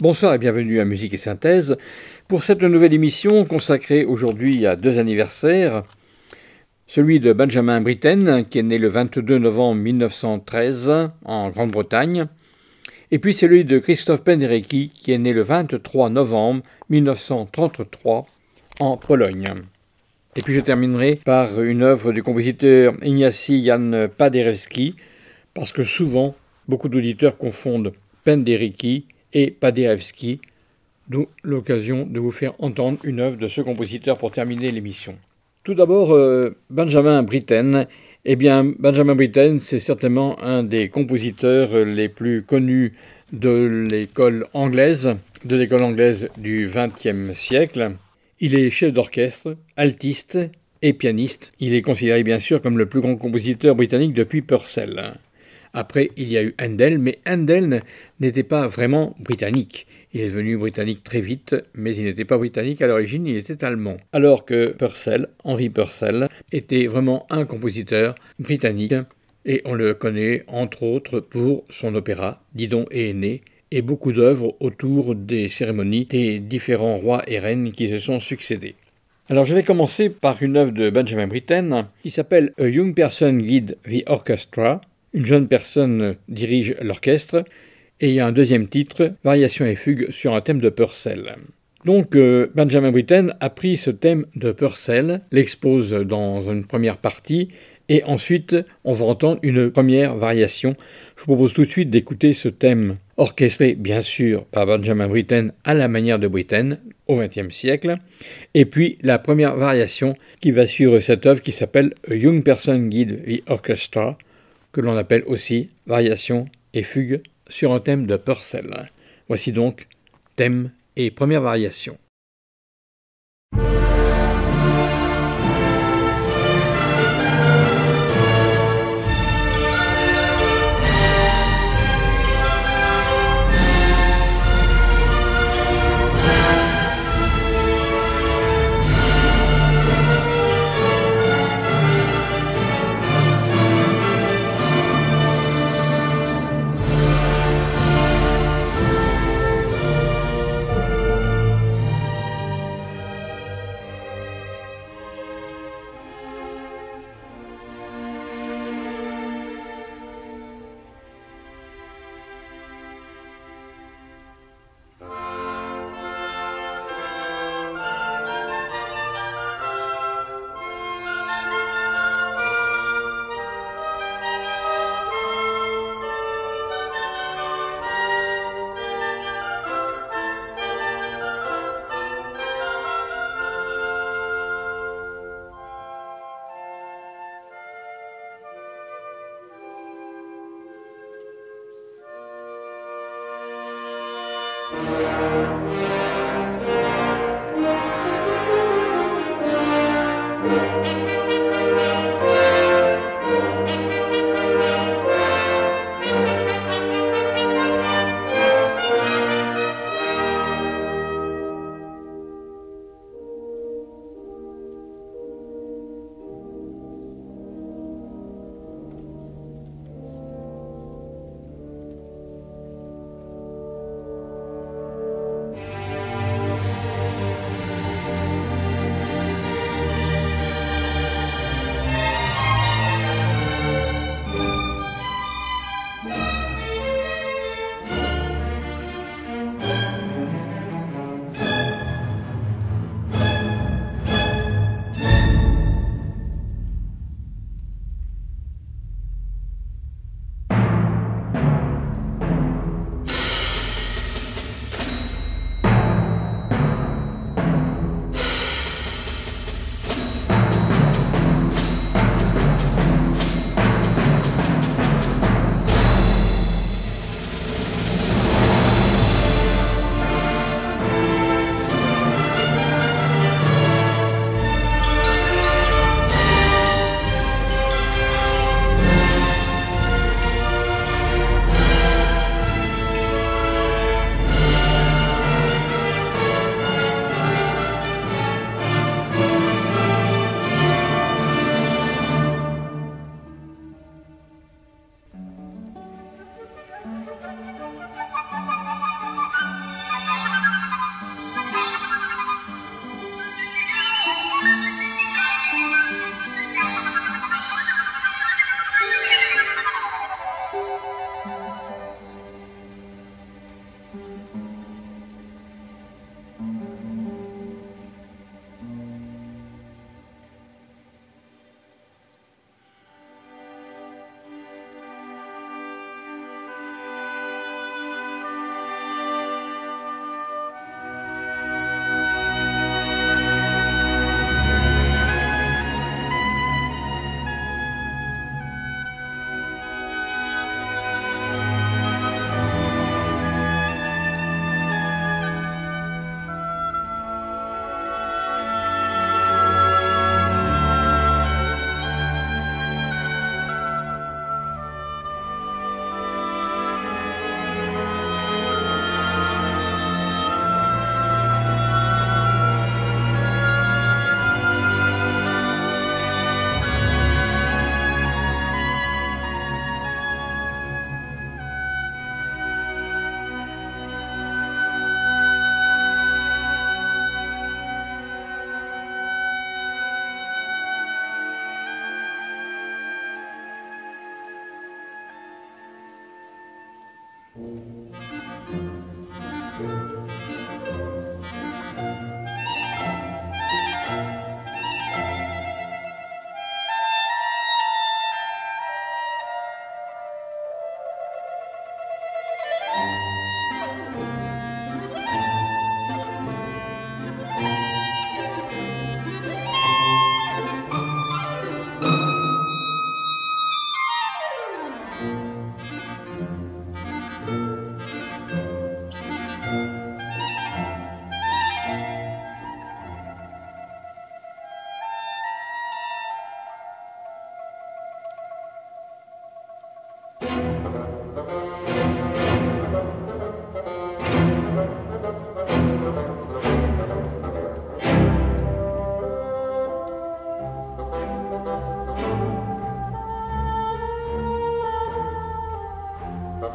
Bonsoir et bienvenue à Musique et Synthèse pour cette nouvelle émission consacrée aujourd'hui à deux anniversaires. Celui de Benjamin Britten, qui est né le 22 novembre 1913 en Grande-Bretagne, et puis celui de Christophe Penderecki, qui est né le 23 novembre 1933 en Pologne. Et puis je terminerai par une œuvre du compositeur Ignacy Jan Paderewski, parce que souvent beaucoup d'auditeurs confondent Penderecki et Paderewski, d'où l'occasion de vous faire entendre une œuvre de ce compositeur pour terminer l'émission. Tout d'abord, euh, Benjamin Britten. Eh bien, Benjamin Britten, c'est certainement un des compositeurs les plus connus de l'école anglaise, de l'école anglaise du XXe siècle. Il est chef d'orchestre, altiste et pianiste. Il est considéré bien sûr comme le plus grand compositeur britannique depuis Purcell. Après, il y a eu Handel, mais Handel n'était pas vraiment britannique. Il est devenu britannique très vite, mais il n'était pas britannique à l'origine, il était allemand. Alors que Purcell, Henry Purcell, était vraiment un compositeur britannique, et on le connaît entre autres pour son opéra Didon et Aîné, et beaucoup d'œuvres autour des cérémonies des différents rois et reines qui se sont succédés. Alors je vais commencer par une œuvre de Benjamin Britten qui s'appelle A Young Person Guide the Orchestra. Une jeune personne dirige l'orchestre et il y a un deuxième titre, Variation et fugue sur un thème de Purcell. Donc euh, Benjamin Britten a pris ce thème de Purcell, l'expose dans une première partie, et ensuite on va entendre une première variation. Je vous propose tout de suite d'écouter ce thème orchestré bien sûr par Benjamin Britten à la manière de Britten au XXe siècle, et puis la première variation qui va suivre cette œuvre qui s'appelle A Young Person Guide the Orchestra, que l'on appelle aussi variation et fugue sur un thème de Purcell. Voici donc thème et première variation.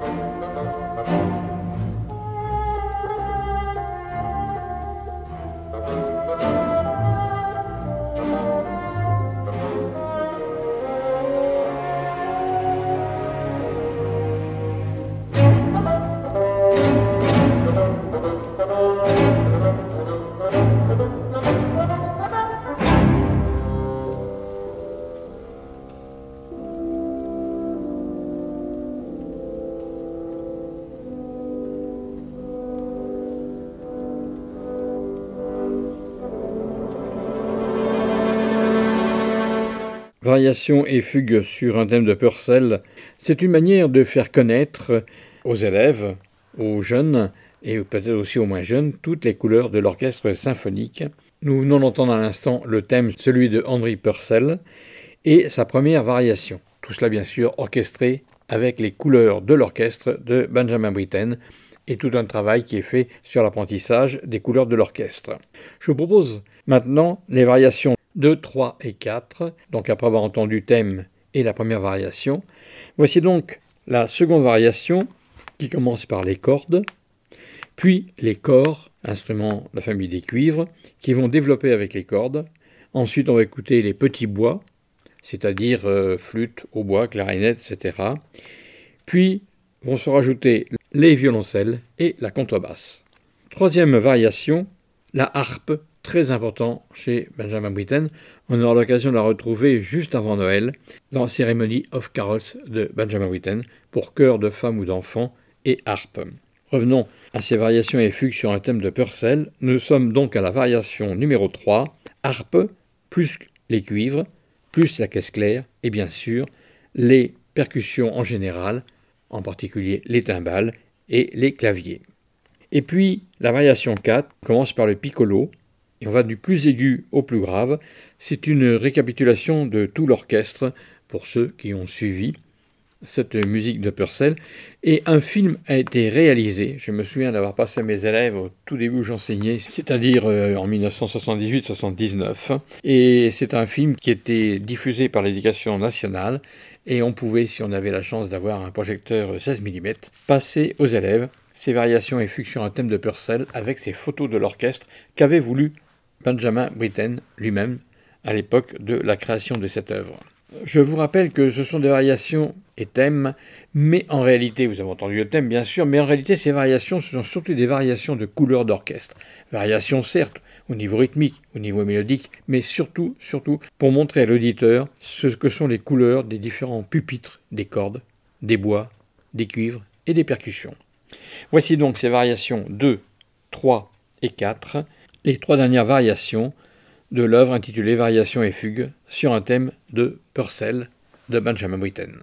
Música Variation et fugue sur un thème de Purcell, c'est une manière de faire connaître aux élèves, aux jeunes et peut-être aussi aux moins jeunes toutes les couleurs de l'orchestre symphonique. Nous venons d'entendre à l'instant le thème, celui de Henry Purcell, et sa première variation. Tout cela bien sûr orchestré avec les couleurs de l'orchestre de Benjamin Britten et tout un travail qui est fait sur l'apprentissage des couleurs de l'orchestre. Je vous propose maintenant les variations 2, 3 et 4, donc après avoir entendu thème et la première variation. Voici donc la seconde variation qui commence par les cordes, puis les corps, instruments de la famille des cuivres, qui vont développer avec les cordes. Ensuite, on va écouter les petits bois, c'est-à-dire euh, flûte, hautbois, clarinette, etc. Puis vont se rajouter les violoncelles et la contrebasse. Troisième variation, la harpe très important chez Benjamin Britten. On aura l'occasion de la retrouver juste avant Noël dans la cérémonie of carols de Benjamin Britten pour chœur de femmes ou d'enfants et harpe. Revenons à ces variations et fugues sur un thème de Purcell. Nous sommes donc à la variation numéro 3, harpe, plus les cuivres, plus la caisse claire et bien sûr les percussions en général, en particulier les timbales et les claviers. Et puis la variation 4 commence par le piccolo, et on va du plus aigu au plus grave. C'est une récapitulation de tout l'orchestre pour ceux qui ont suivi cette musique de Purcell. Et un film a été réalisé. Je me souviens d'avoir passé à mes élèves au tout début où j'enseignais, c'est-à-dire euh, en 1978-79. Et c'est un film qui était diffusé par l'éducation nationale. Et on pouvait, si on avait la chance d'avoir un projecteur 16 mm, passer aux élèves ces variations et sur un thème de Purcell avec ces photos de l'orchestre qu'avait voulu Benjamin Britten lui-même à l'époque de la création de cette œuvre. Je vous rappelle que ce sont des variations et thèmes, mais en réalité, vous avez entendu le thème bien sûr, mais en réalité ces variations, ce sont surtout des variations de couleurs d'orchestre. Variations certes, au niveau rythmique, au niveau mélodique, mais surtout, surtout pour montrer à l'auditeur ce que sont les couleurs des différents pupitres des cordes, des bois, des cuivres et des percussions. Voici donc ces variations 2, 3 et 4 les trois dernières variations de l'œuvre intitulée Variations et fugues sur un thème de Purcell de Benjamin Britten.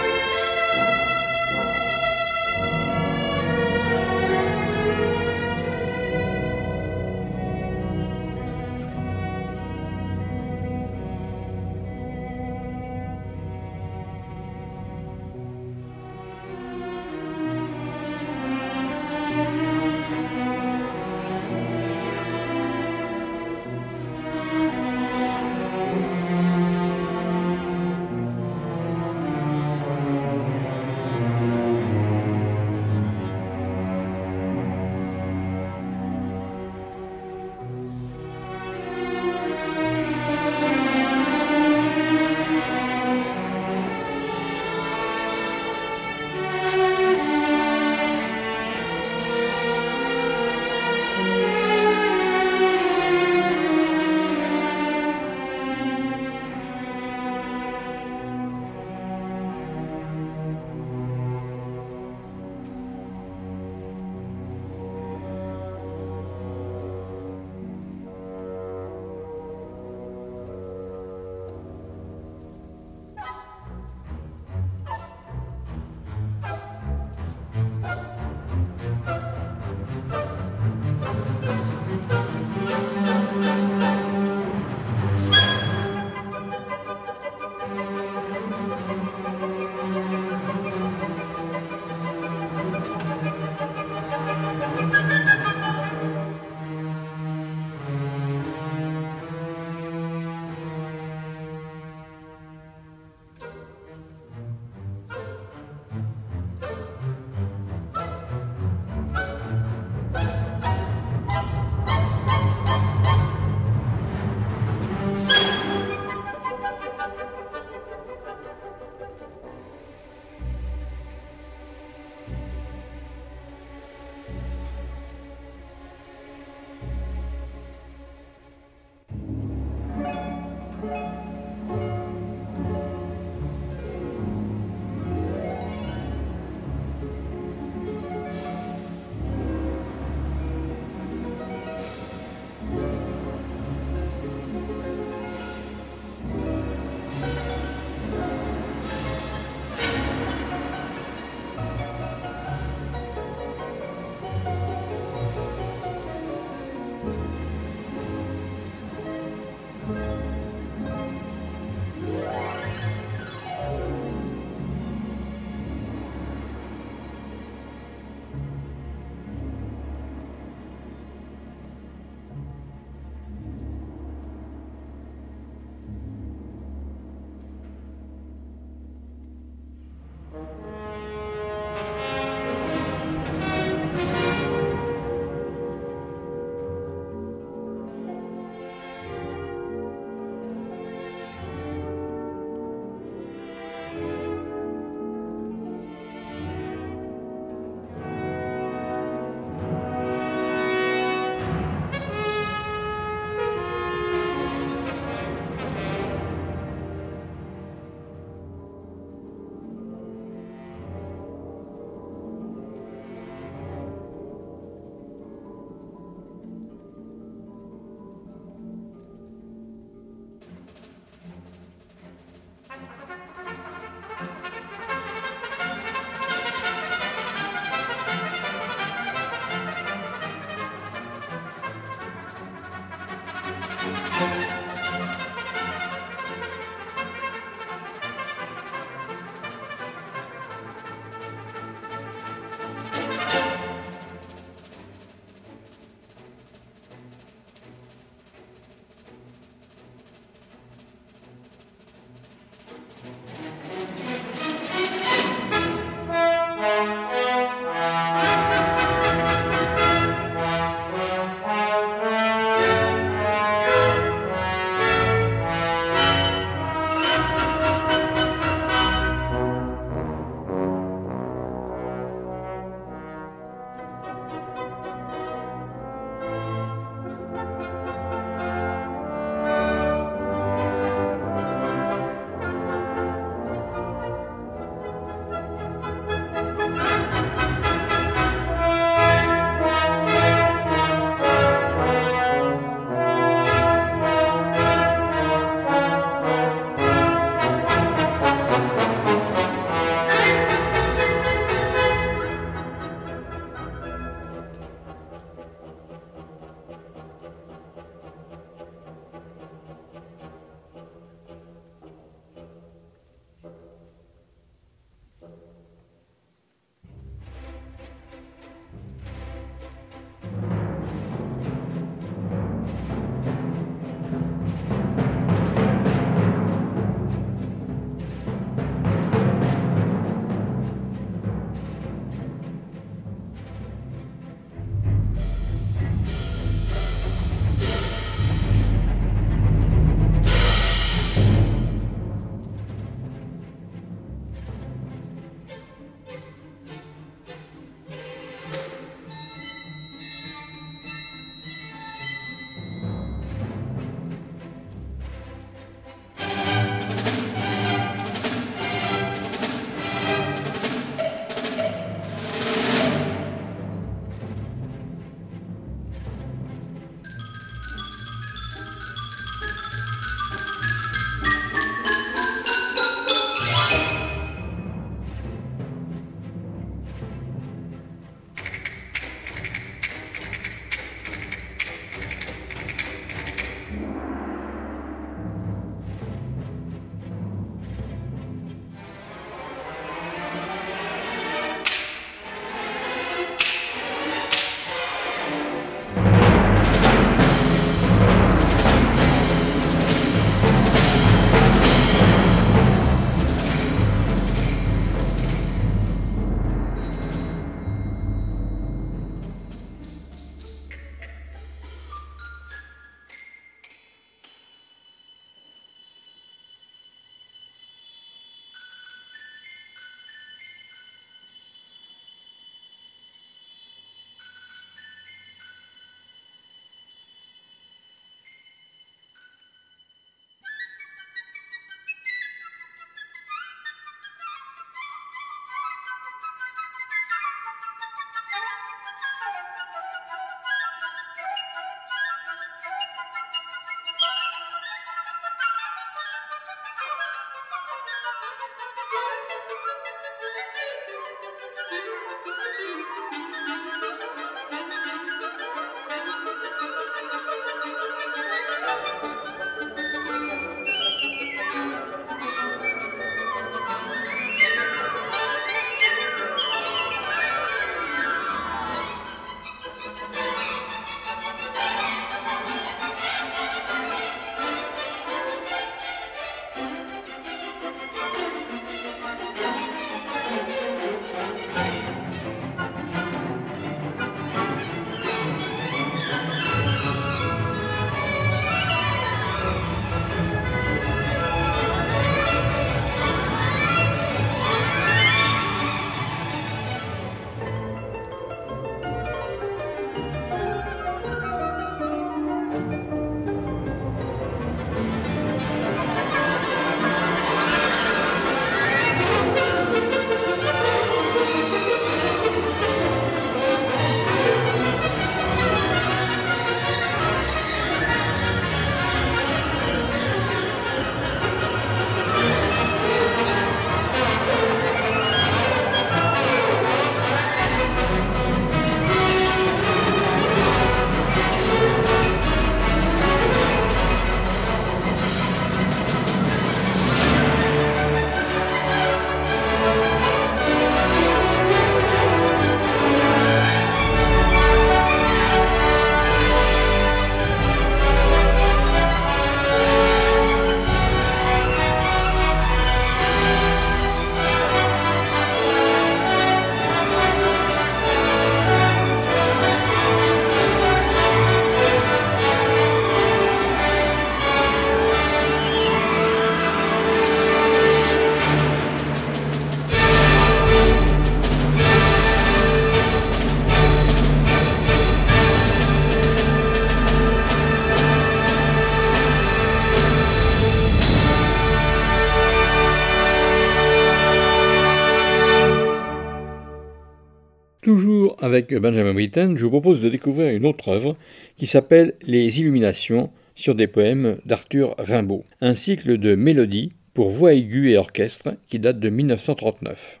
Avec Benjamin Britten, je vous propose de découvrir une autre œuvre qui s'appelle Les Illuminations sur des poèmes d'Arthur Rimbaud, un cycle de mélodies pour voix aiguë et orchestre qui date de 1939.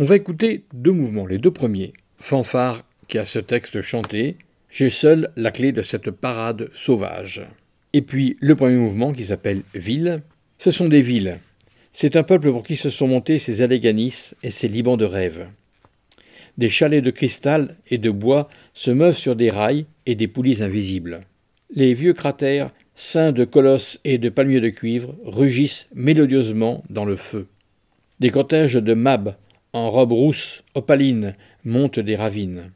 On va écouter deux mouvements, les deux premiers. Fanfare qui a ce texte chanté, J'ai seul la clé de cette parade sauvage. Et puis le premier mouvement qui s'appelle Ville. Ce sont des villes. C'est un peuple pour qui se sont montés ces Alléganis et ces Libans de rêve. Des chalets de cristal et de bois se meuvent sur des rails et des poulies invisibles. Les vieux cratères, ceints de colosses et de palmiers de cuivre, rugissent mélodieusement dans le feu. Des cortèges de mabs, en robes rousses, opalines, montent des ravines.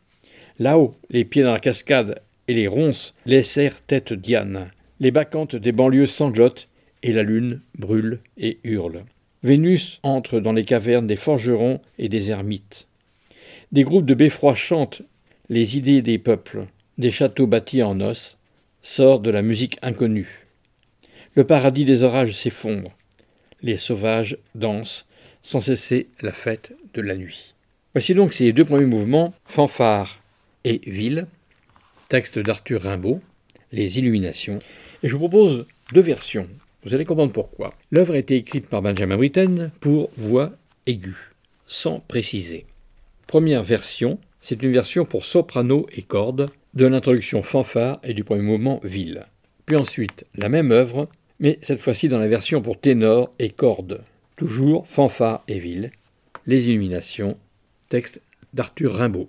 Là-haut, les pieds dans la cascade et les ronces laissèrent tête Diane. Les bacchantes des banlieues sanglotent et la lune brûle et hurle. Vénus entre dans les cavernes des forgerons et des ermites. Des groupes de beffrois chantent les idées des peuples, des châteaux bâtis en os, sort de la musique inconnue. Le paradis des orages s'effondre. Les sauvages dansent sans cesser la fête de la nuit. Voici donc ces deux premiers mouvements, fanfare et ville, texte d'Arthur Rimbaud, Les Illuminations. Et je vous propose deux versions. Vous allez comprendre pourquoi. L'œuvre a été écrite par Benjamin Britten pour voix aiguë, sans préciser. Première version, c'est une version pour soprano et cordes de l'introduction fanfare et du premier mouvement ville. Puis ensuite, la même œuvre, mais cette fois-ci dans la version pour ténor et cordes. Toujours fanfare et ville. Les illuminations, texte d'Arthur Rimbaud.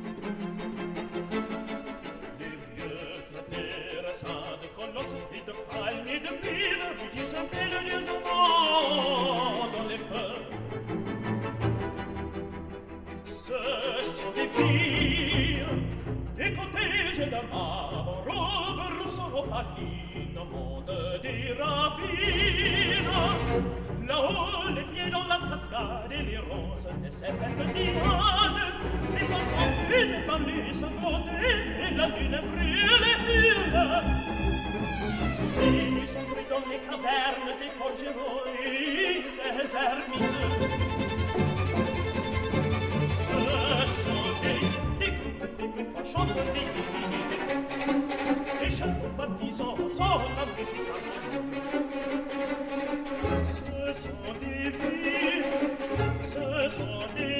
et de vivre qui s'appelle désormais dans les peuples. Ce sont des filles, des cortèges d'amants, robes rousseaux palines, au monde des ravines. Là-haut, les pieds dans la cascade et les roses de cette diane. Les bambous et les palmiers et la lune brûle et hurle. donne les cavernes des forgerons et des ermites. Ce sont des, des groupes, des briefs, chanteurs, des idées, des chanteurs baptisants, sans la musique à Ce sont des vies, ce sont des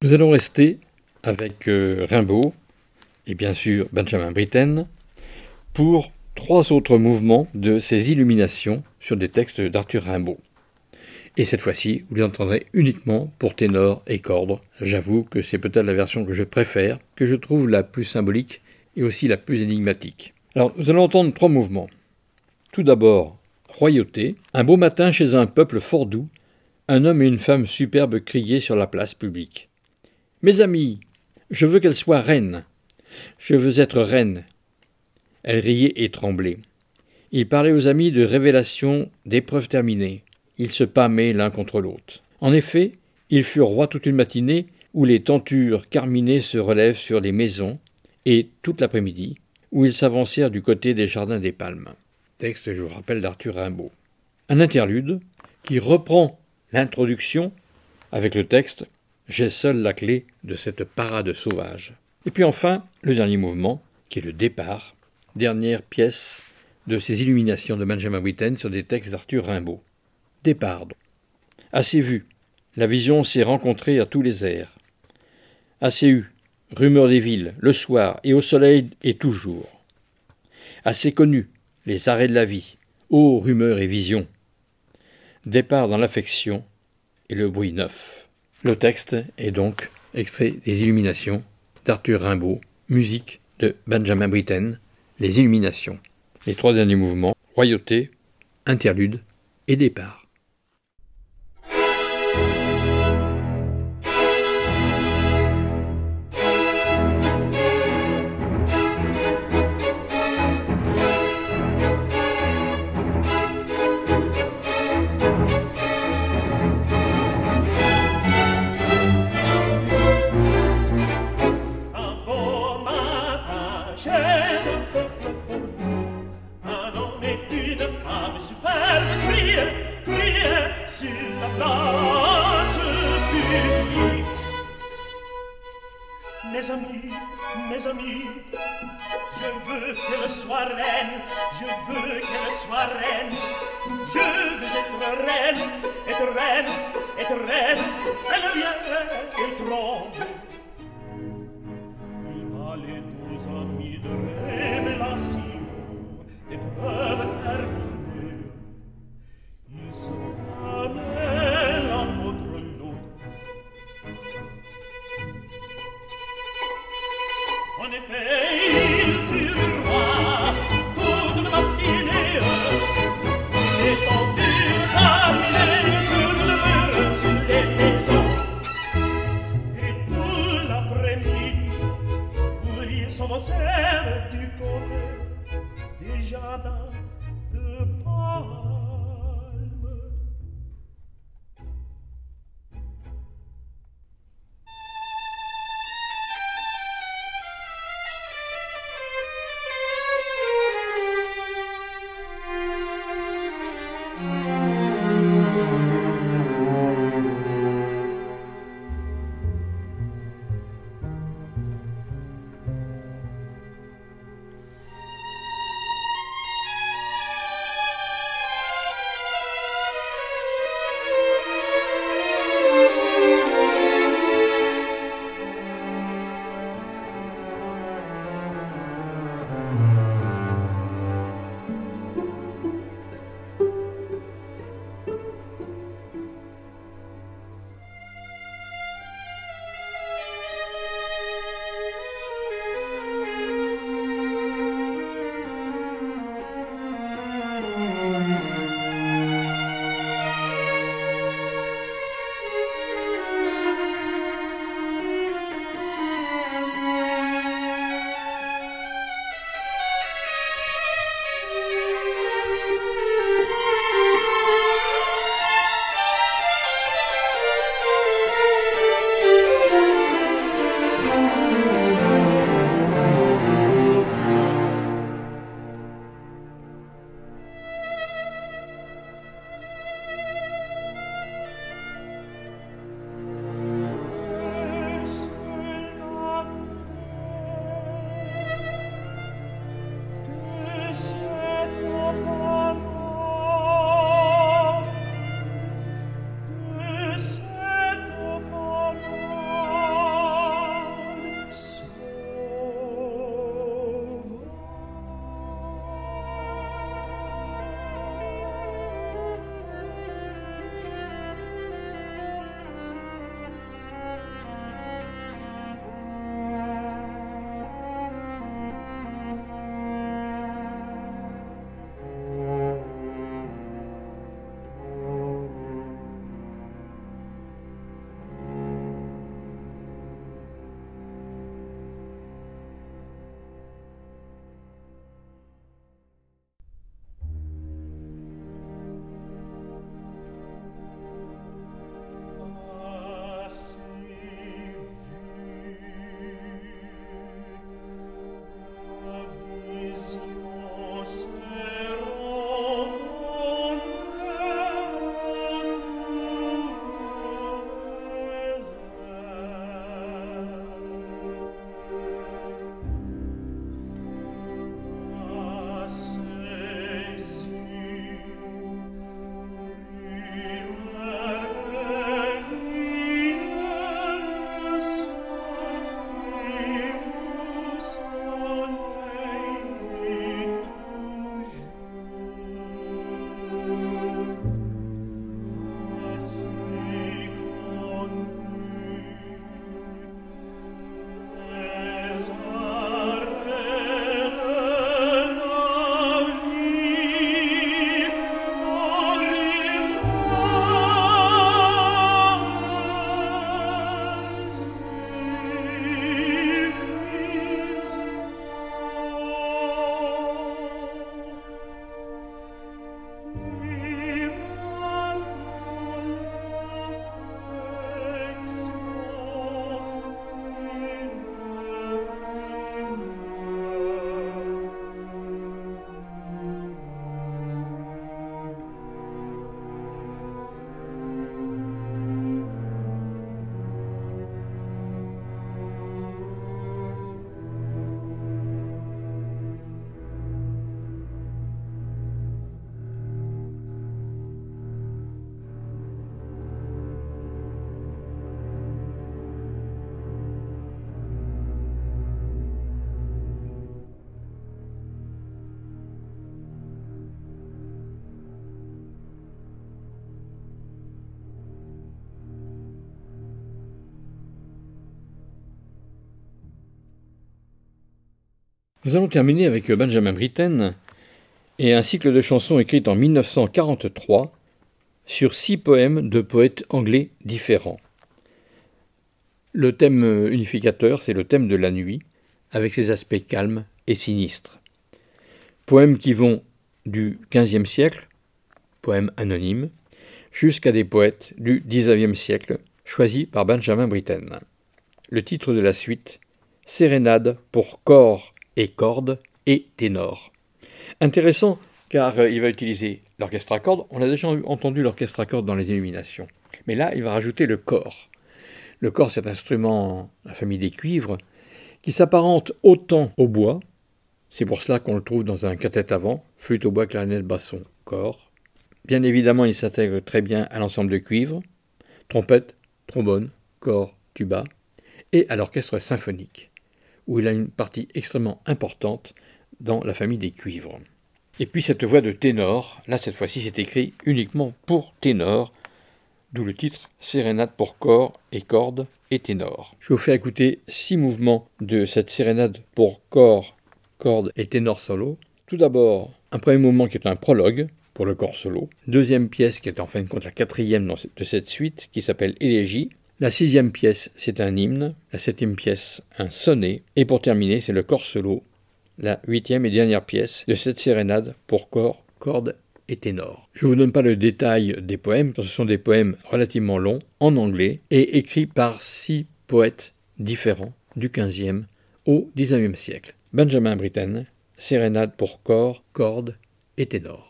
Nous allons rester avec euh, Rimbaud et bien sûr Benjamin Britten pour trois autres mouvements de ces illuminations sur des textes d'Arthur Rimbaud. Et cette fois-ci, vous les entendrez uniquement pour ténor et cordes. J'avoue que c'est peut-être la version que je préfère, que je trouve la plus symbolique et aussi la plus énigmatique. Alors, nous allons entendre trois mouvements. Tout d'abord, royauté. Un beau matin chez un peuple fort doux, un homme et une femme superbes criaient sur la place publique. Mes amis, je veux qu'elle soit reine. Je veux être reine. Elle riait et tremblait. Il parlait aux amis de révélations, d'épreuves terminées. Ils se pâmaient l'un contre l'autre. En effet, ils furent rois toute une matinée où les tentures carminées se relèvent sur les maisons, et toute l'après-midi, où ils s'avancèrent du côté des jardins des palmes. Texte, je vous rappelle, d'Arthur Rimbaud. Un interlude qui reprend l'introduction avec le texte j'ai seul la clé de cette parade sauvage. Et puis enfin, le dernier mouvement, qui est le départ, dernière pièce de ces illuminations de Benjamin Britten sur des textes d'Arthur Rimbaud. Départ. Assez vu, la vision s'est rencontrée à tous les airs. Assez eu, rumeur des villes, le soir et au soleil et toujours. Assez connu, les arrêts de la vie, ô rumeurs et visions. Départ dans l'affection et le bruit neuf. Le texte est donc extrait des Illuminations d'Arthur Rimbaud, musique de Benjamin Britten, Les Illuminations. Les trois derniers mouvements, Royauté, Interlude et Départ. mes amis Je veux qu'elle soit reine Je veux qu'elle soit reine. Je veux être reine Être reine Être reine. Elle vient et tremble. Il m'a les deux amis de révélation Des preuves terminées. Il se promène 恰当的抱。Nous allons terminer avec Benjamin Britten et un cycle de chansons écrites en 1943 sur six poèmes de poètes anglais différents. Le thème unificateur, c'est le thème de la nuit, avec ses aspects calmes et sinistres. Poèmes qui vont du XVe siècle, poèmes anonymes, jusqu'à des poètes du XIXe siècle, choisis par Benjamin Britten. Le titre de la suite Sérénade pour corps et cordes et ténor. Intéressant car euh, il va utiliser l'orchestre à cordes. On a déjà entendu l'orchestre à cordes dans les illuminations. Mais là, il va rajouter le corps. Le corps, c'est un instrument, la famille des cuivres, qui s'apparente autant au bois. C'est pour cela qu'on le trouve dans un cathète avant, flûte au bois, clarinette, basson, corps. Bien évidemment, il s'intègre très bien à l'ensemble de cuivres, trompette, trombone, corps, tuba, et à l'orchestre symphonique, où il a une partie extrêmement importante dans la famille des cuivres. Et puis cette voix de ténor, là cette fois-ci c'est écrit uniquement pour ténor, d'où le titre Sérénade pour corps et cordes et ténor. Je vous fais écouter six mouvements de cette sérénade pour corps, cordes et ténor solo. Tout d'abord, un premier mouvement qui est un prologue pour le corps solo. Deuxième pièce qui est en fin de compte la quatrième de cette suite qui s'appelle Élégie. La sixième pièce, c'est un hymne. La septième pièce, un sonnet. Et pour terminer, c'est le corps solo la huitième et dernière pièce de cette sérénade pour corps, cordes et ténor. Je ne vous donne pas le détail des poèmes, car ce sont des poèmes relativement longs, en anglais, et écrits par six poètes différents du XVe au XIXe siècle. Benjamin Britten, Sérénade pour corps, cordes et ténor.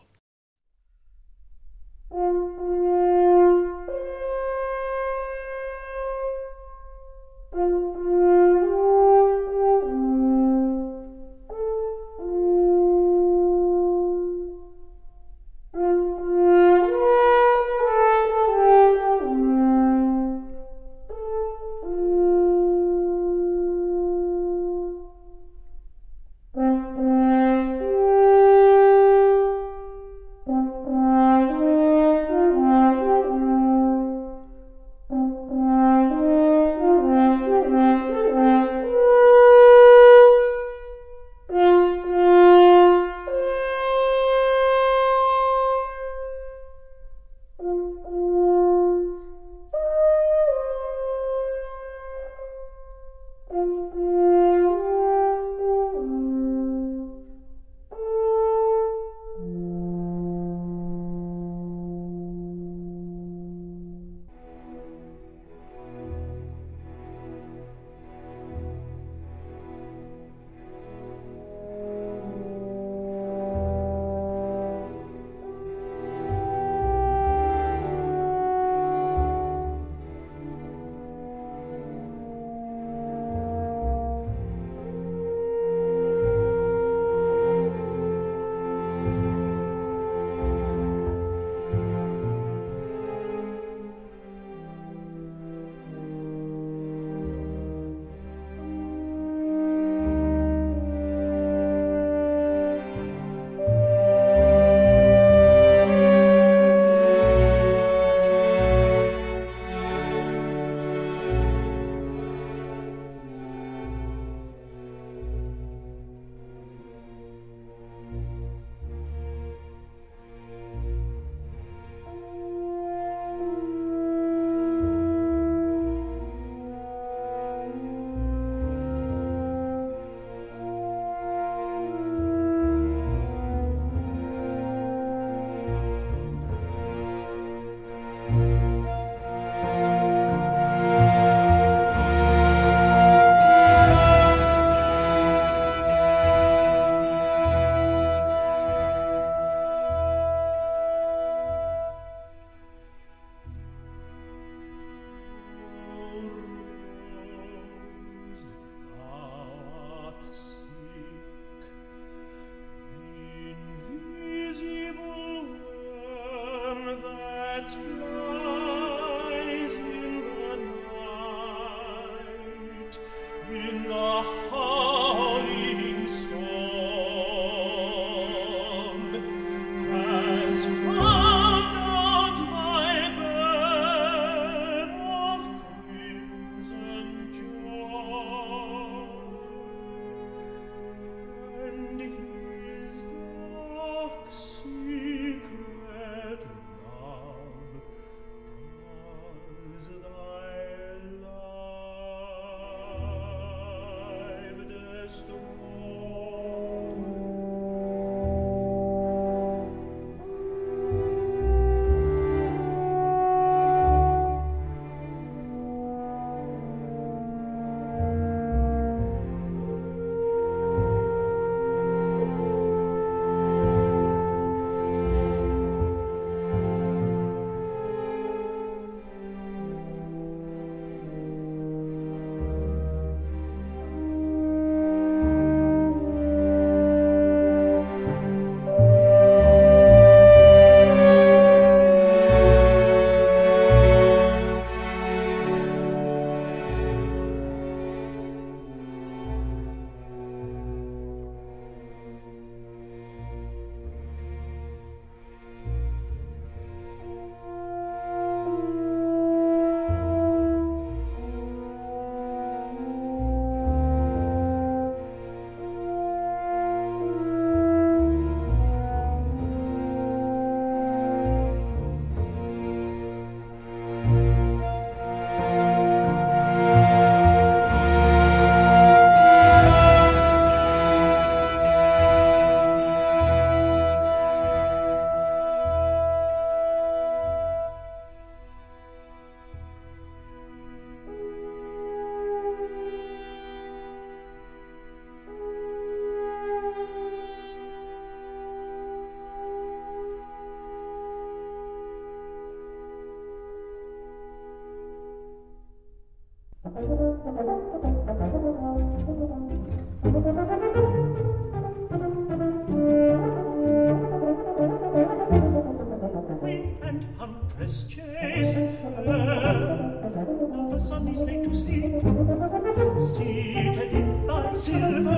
silver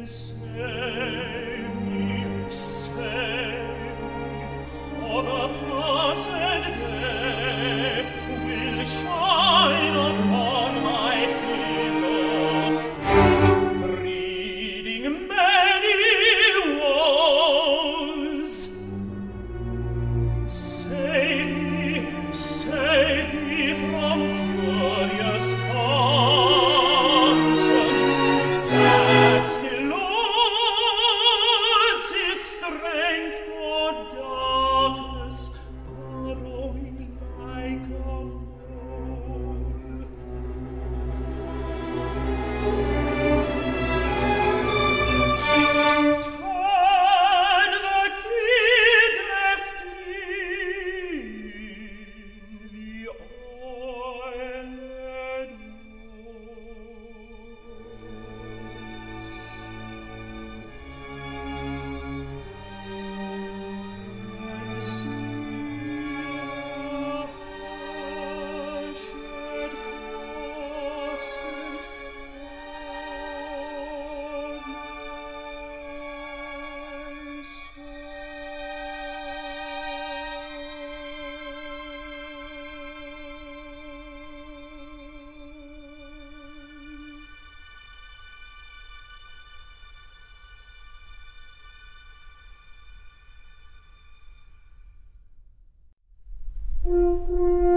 Christmas. Mm-hmm.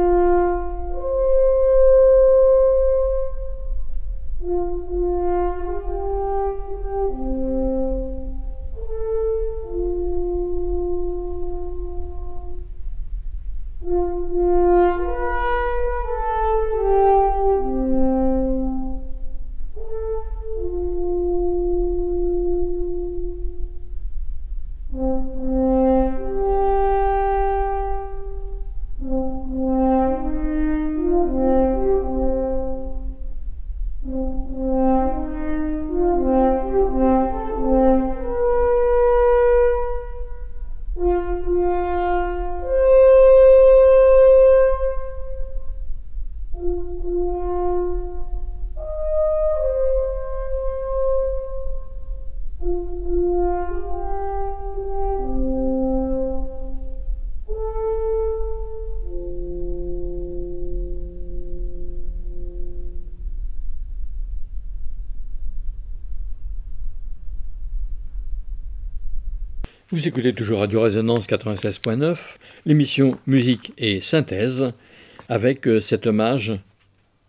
Vous écoutez toujours Radio Résonance 96.9, l'émission Musique et Synthèse, avec euh, cet hommage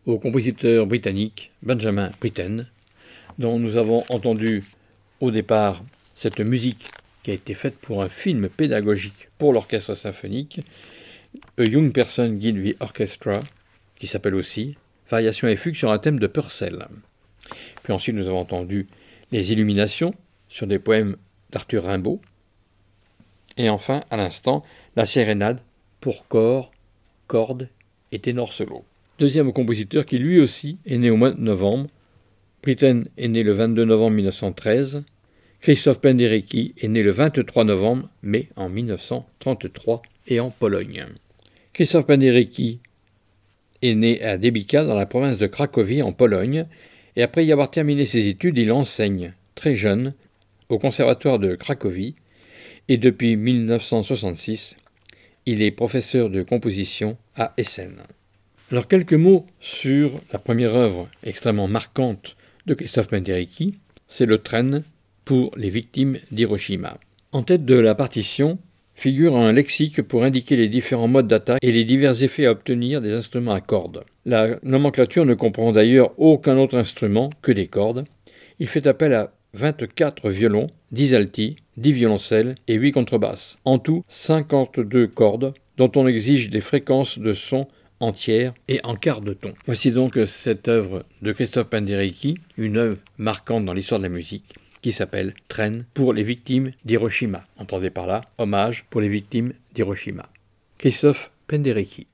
au compositeur britannique Benjamin Britten, dont nous avons entendu au départ cette musique qui a été faite pour un film pédagogique pour l'orchestre symphonique, A Young Person Guide Orchestra, qui s'appelle aussi Variation et fugue sur un thème de Purcell. Puis ensuite nous avons entendu les illuminations sur des poèmes d'Arthur Rimbaud, et enfin, à l'instant, la sérénade pour corps, cordes et ténor. Deuxième compositeur qui lui aussi est né au mois de novembre. Britten est né le 22 novembre 1913. Christophe Penderecki est né le 23 novembre, mais en 1933 et en Pologne. Christophe Penderecki est né à Debika dans la province de Cracovie en Pologne et après y avoir terminé ses études, il enseigne très jeune au conservatoire de Cracovie et depuis 1966, il est professeur de composition à Essen. Alors quelques mots sur la première œuvre extrêmement marquante de Christophe Penderecki, c'est le train pour les victimes d'Hiroshima. En tête de la partition figure un lexique pour indiquer les différents modes d'attaque et les divers effets à obtenir des instruments à cordes. La nomenclature ne comprend d'ailleurs aucun autre instrument que des cordes. Il fait appel à 24 violons, 10 altis, 10 violoncelles et 8 contrebasses. En tout, 52 cordes dont on exige des fréquences de son entières et en quart de ton. Voici donc cette œuvre de Christophe Penderecki, une œuvre marquante dans l'histoire de la musique, qui s'appelle Train pour les victimes d'Hiroshima. Entendez par là, hommage pour les victimes d'Hiroshima. Christophe Penderecki.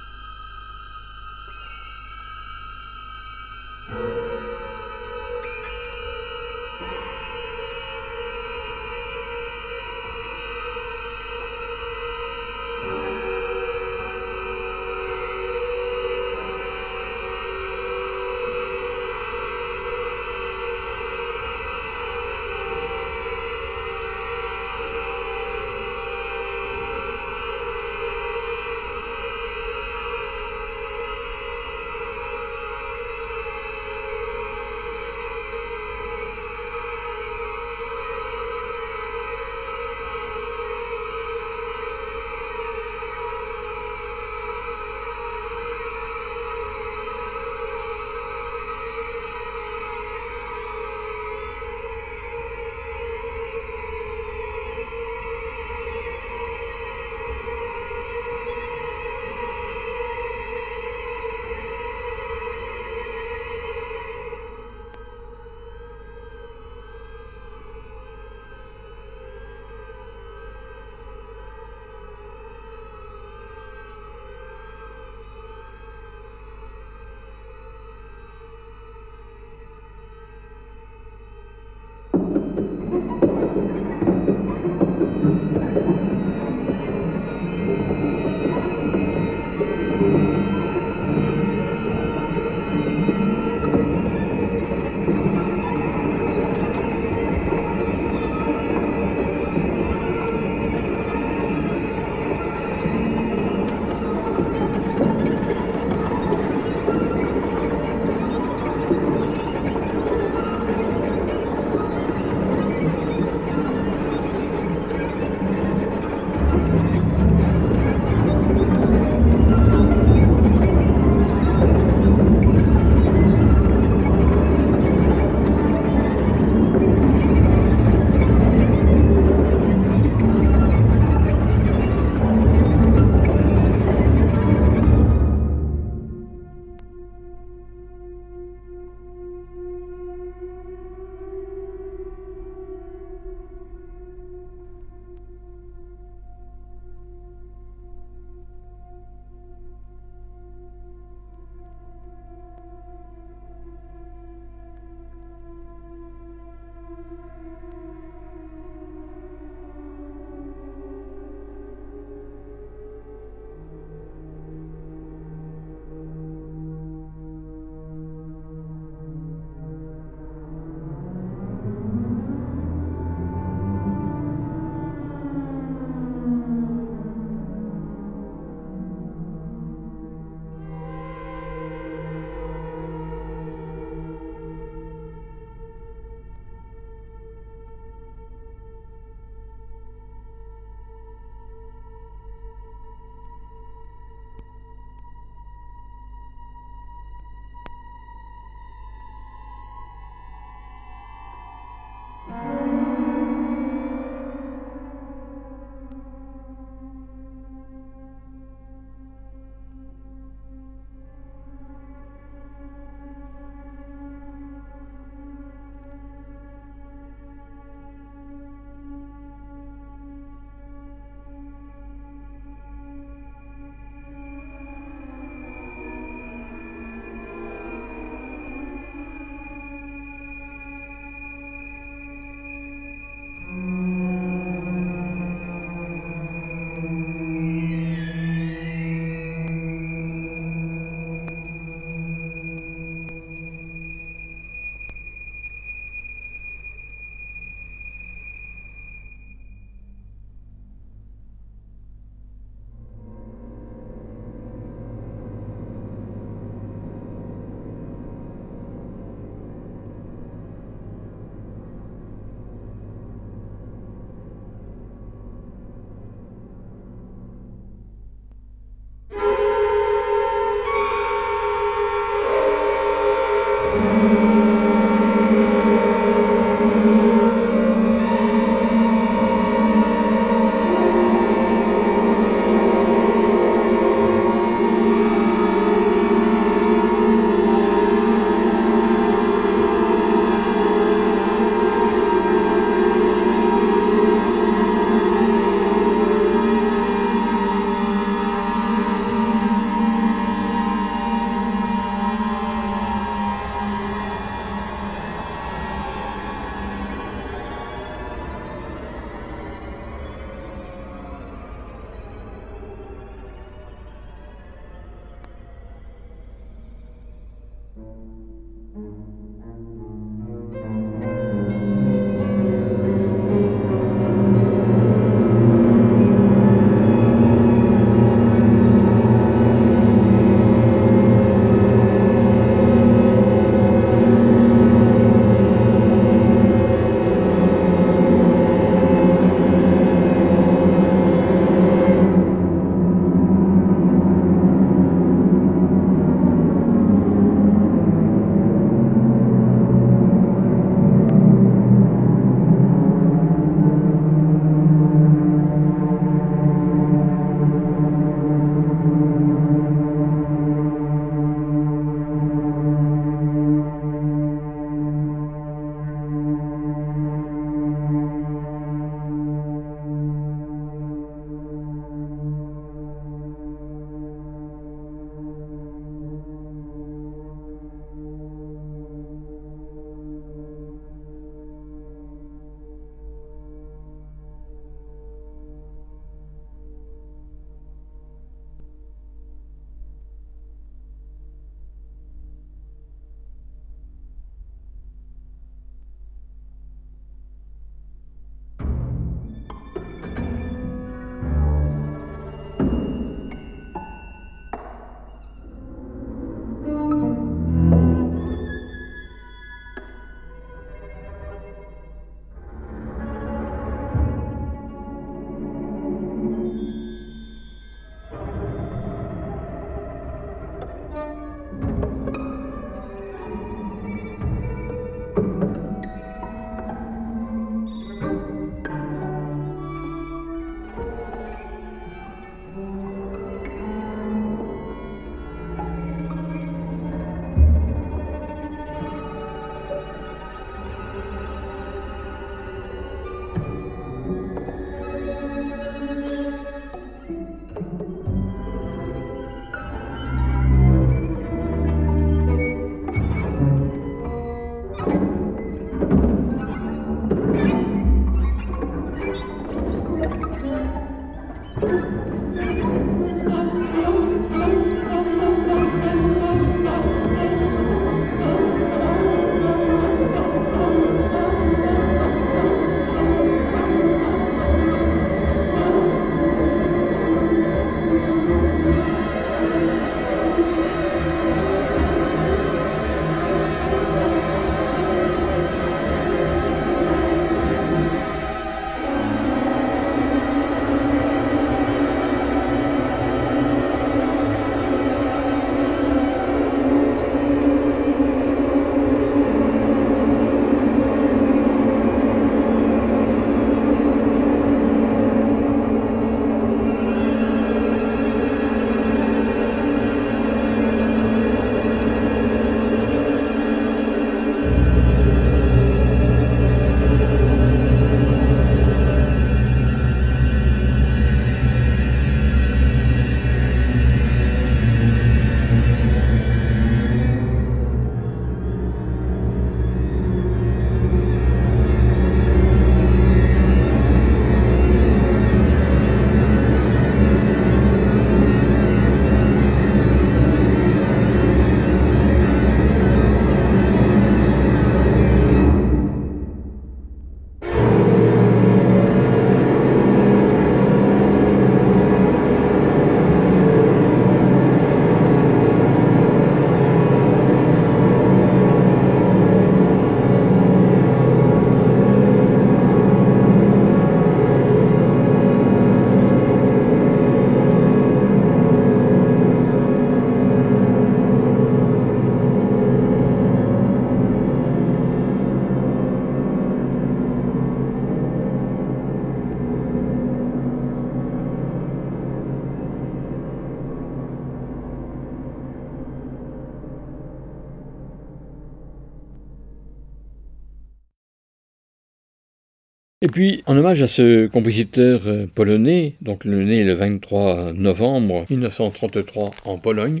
Puis, en hommage à ce compositeur euh, polonais, donc né le 23 novembre 1933 en Pologne,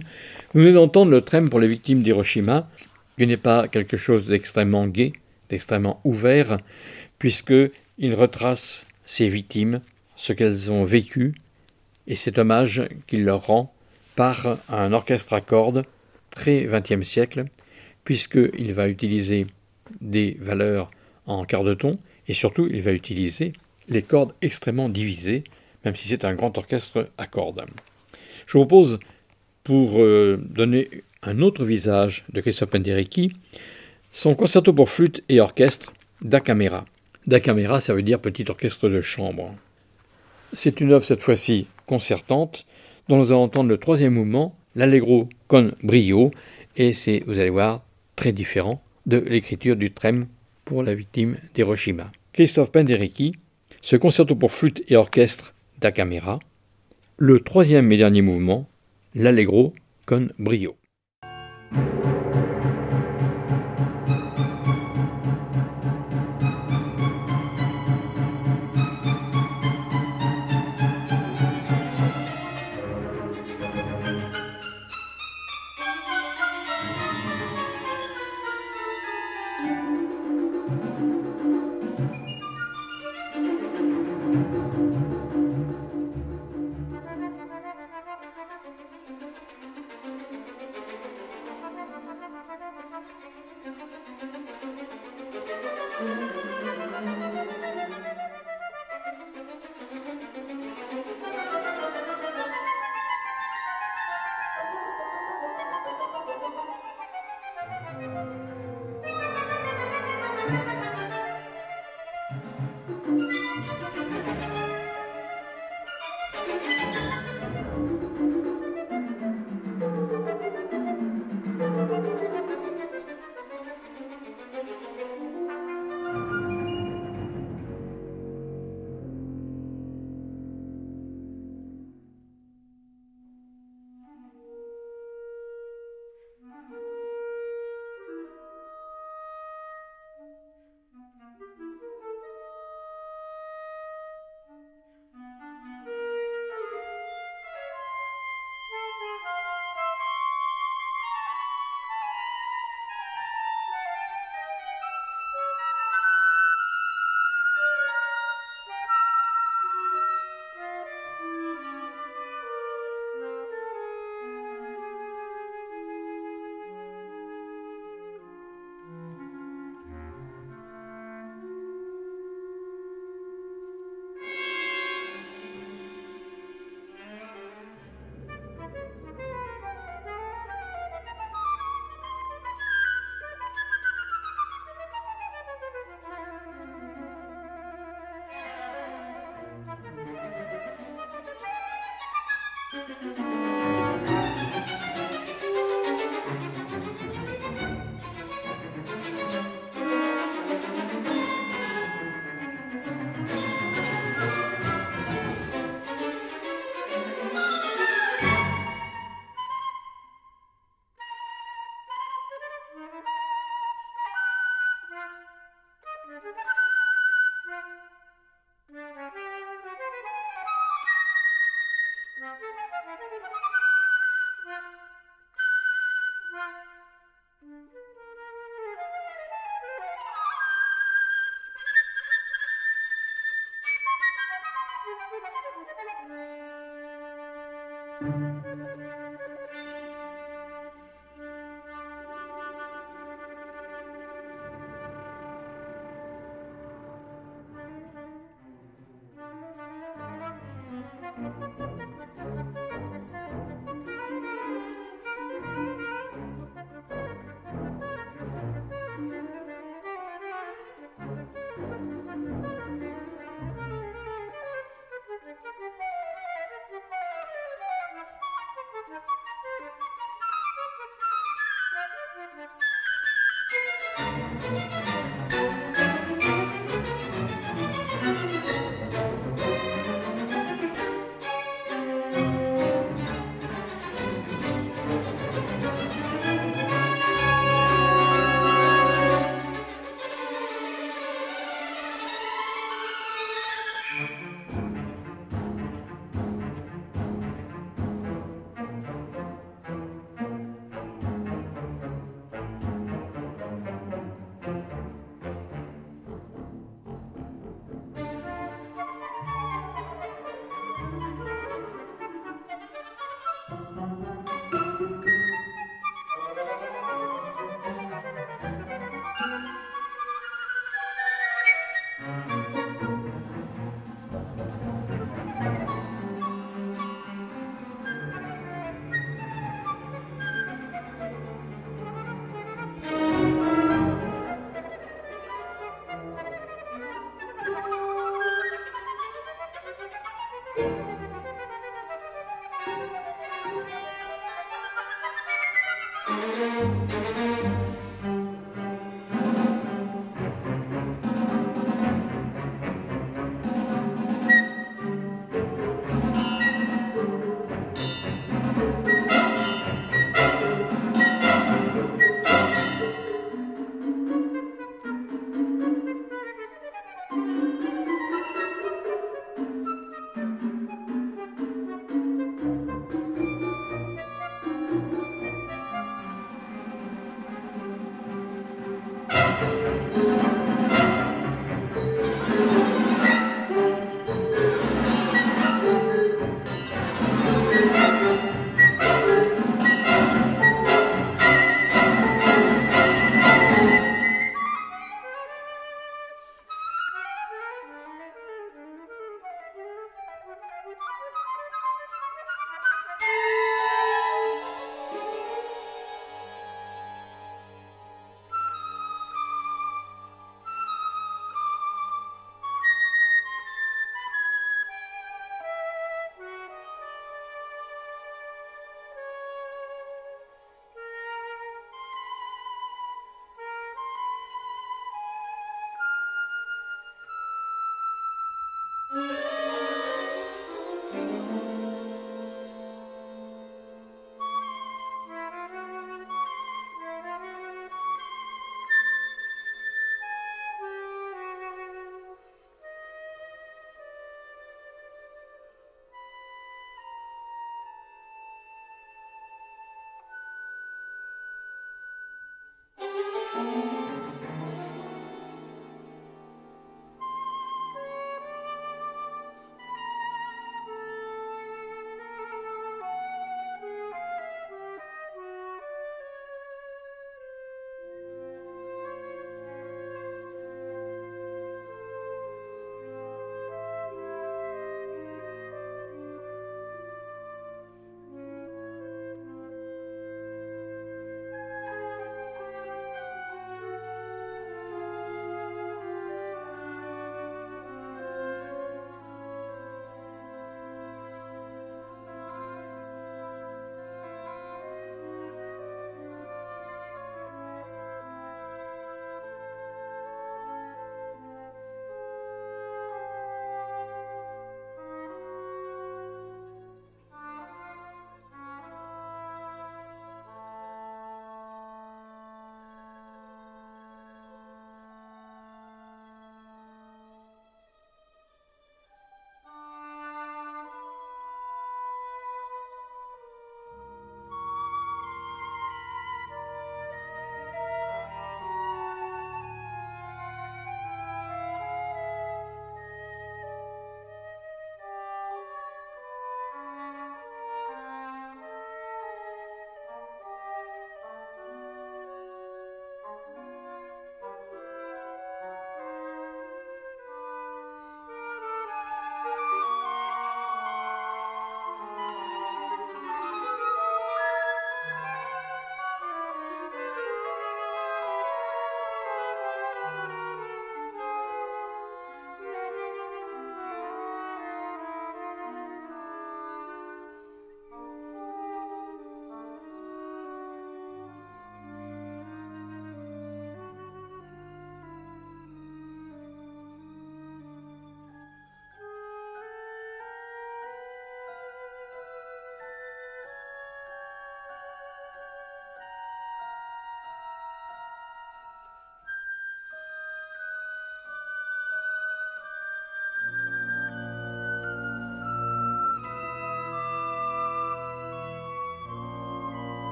vous venez d'entendre le trême pour les victimes d'Hiroshima, qui n'est pas quelque chose d'extrêmement gai, d'extrêmement ouvert, puisqu'il retrace ces victimes, ce qu'elles ont vécu, et cet hommage qu'il leur rend par un orchestre à cordes très XXe siècle, puisqu'il va utiliser des valeurs en quart de ton, et surtout il va utiliser les cordes extrêmement divisées, même si c'est un grand orchestre à cordes. Je vous propose, pour euh, donner un autre visage de Christophe Penderecki, son concerto pour flûte et orchestre da camera. Da camera, ça veut dire petit orchestre de chambre. C'est une œuvre cette fois-ci concertante, dont nous allons entendre le troisième mouvement, l'allegro con brio, et c'est, vous allez voir, très différent de l'écriture du trème pour la victime d'Hiroshima. Christophe Penderecki, ce concerto pour flûte et orchestre da camera, le troisième et dernier mouvement, l'allegro con brio.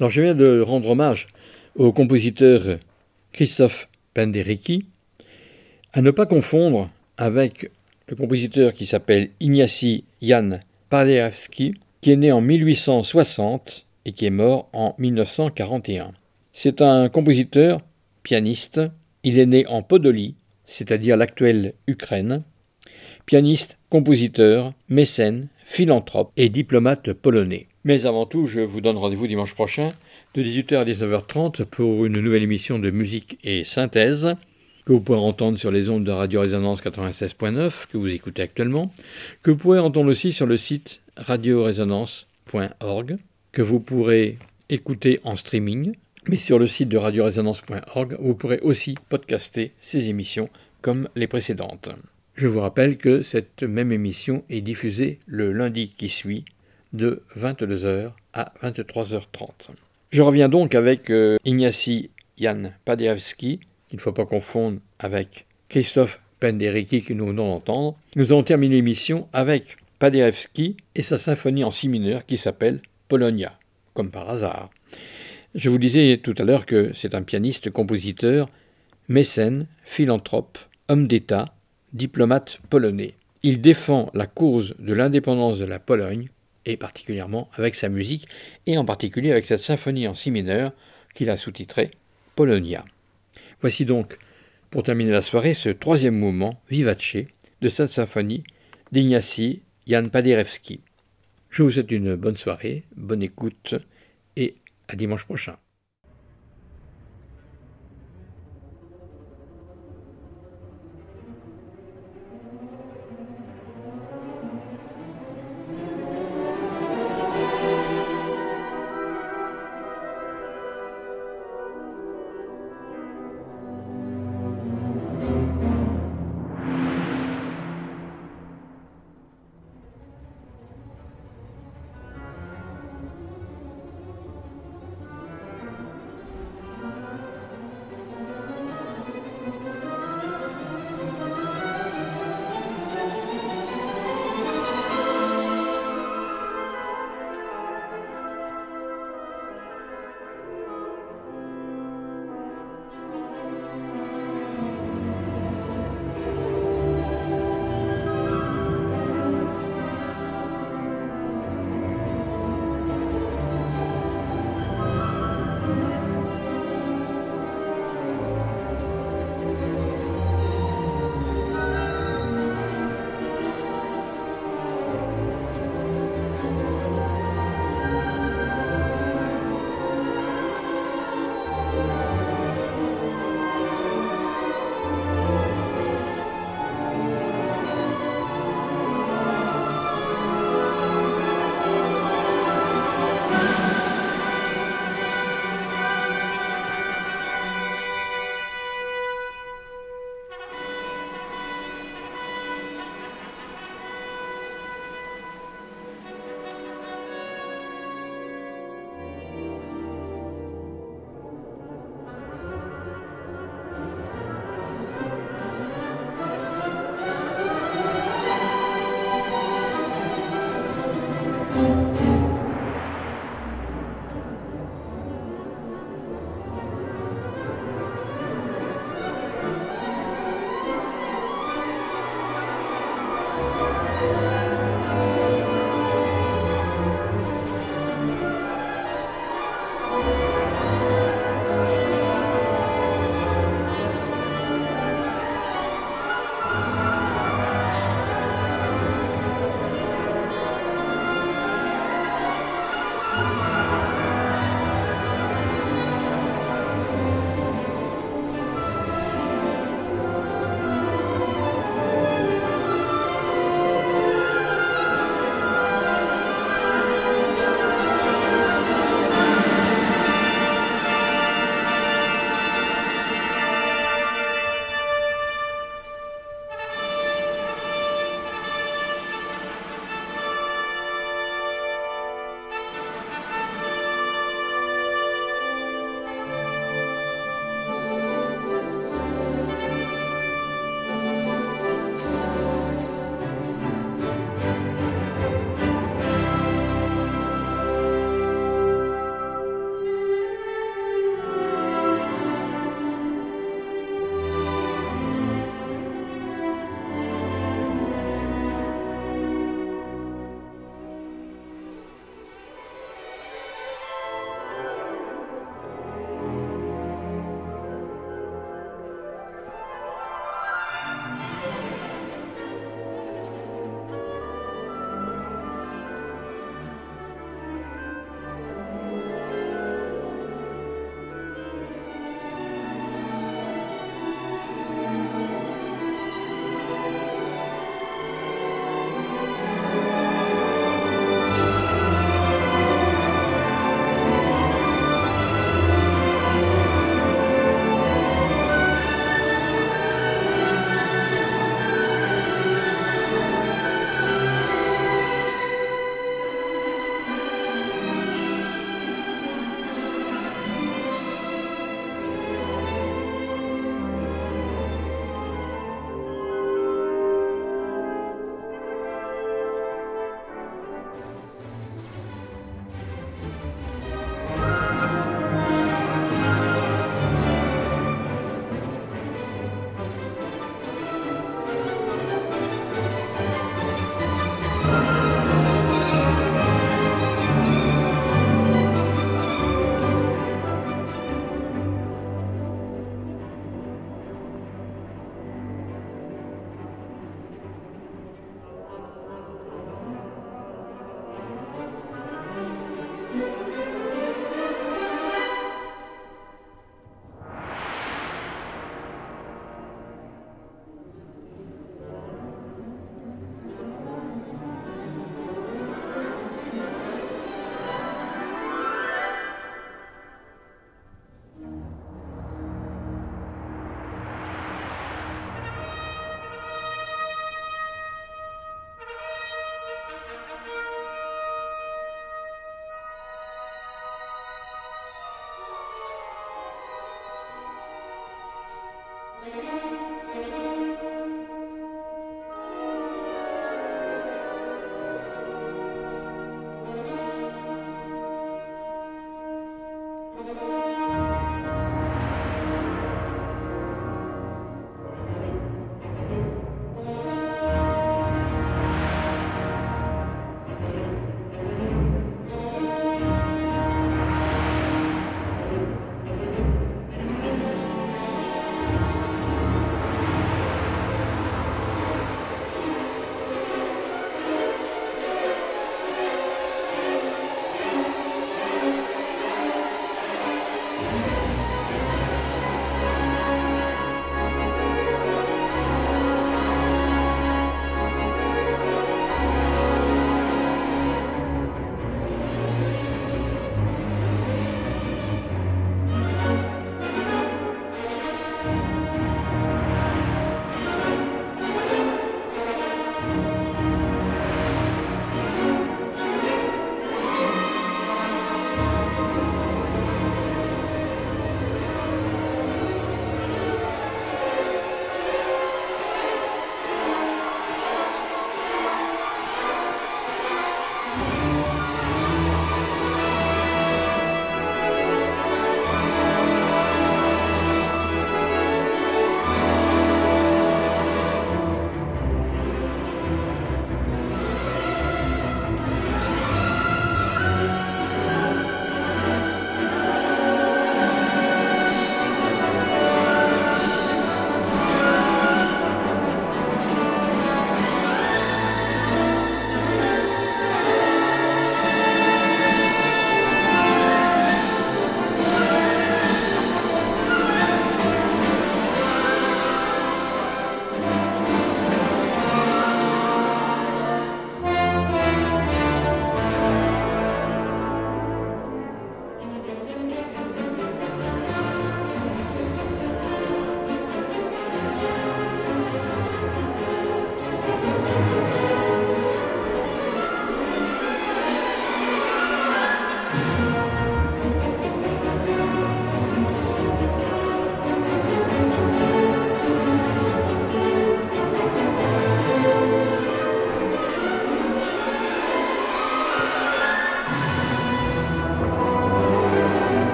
Je viens de rendre hommage au compositeur Christophe Penderecki, à ne pas confondre avec le compositeur qui s'appelle Ignacy Jan Paderewski, qui est né en 1860 et qui est mort en 1941. C'est un compositeur, pianiste. Il est né en Podolie, c'est-à-dire l'actuelle Ukraine. Pianiste, compositeur, mécène, philanthrope et diplomate polonais. Mais avant tout, je vous donne rendez-vous dimanche prochain de 18h à 19h30 pour une nouvelle émission de musique et synthèse que vous pourrez entendre sur les ondes de Radio Résonance 96.9 que vous écoutez actuellement, que vous pourrez entendre aussi sur le site radioresonance.org, que vous pourrez écouter en streaming, mais sur le site de radioresonance.org, vous pourrez aussi podcaster ces émissions comme les précédentes. Je vous rappelle que cette même émission est diffusée le lundi qui suit de 22h à 23h30. Je reviens donc avec euh, Ignacy Jan Paderewski, il ne faut pas confondre avec Christophe Penderecki que nous venons d'entendre. Nous allons terminer l'émission avec Paderewski et sa symphonie en si mineur qui s'appelle Polonia, comme par hasard. Je vous disais tout à l'heure que c'est un pianiste, compositeur, mécène, philanthrope, homme d'État, diplomate polonais. Il défend la cause de l'indépendance de la Pologne, et particulièrement avec sa musique, et en particulier avec cette symphonie en si mineur qu'il a sous-titrée Polonia. Voici donc, pour terminer la soirée, ce troisième mouvement, vivace, de cette symphonie d'Ignacy Jan Paderewski. Je vous souhaite une bonne soirée, bonne écoute et à dimanche prochain.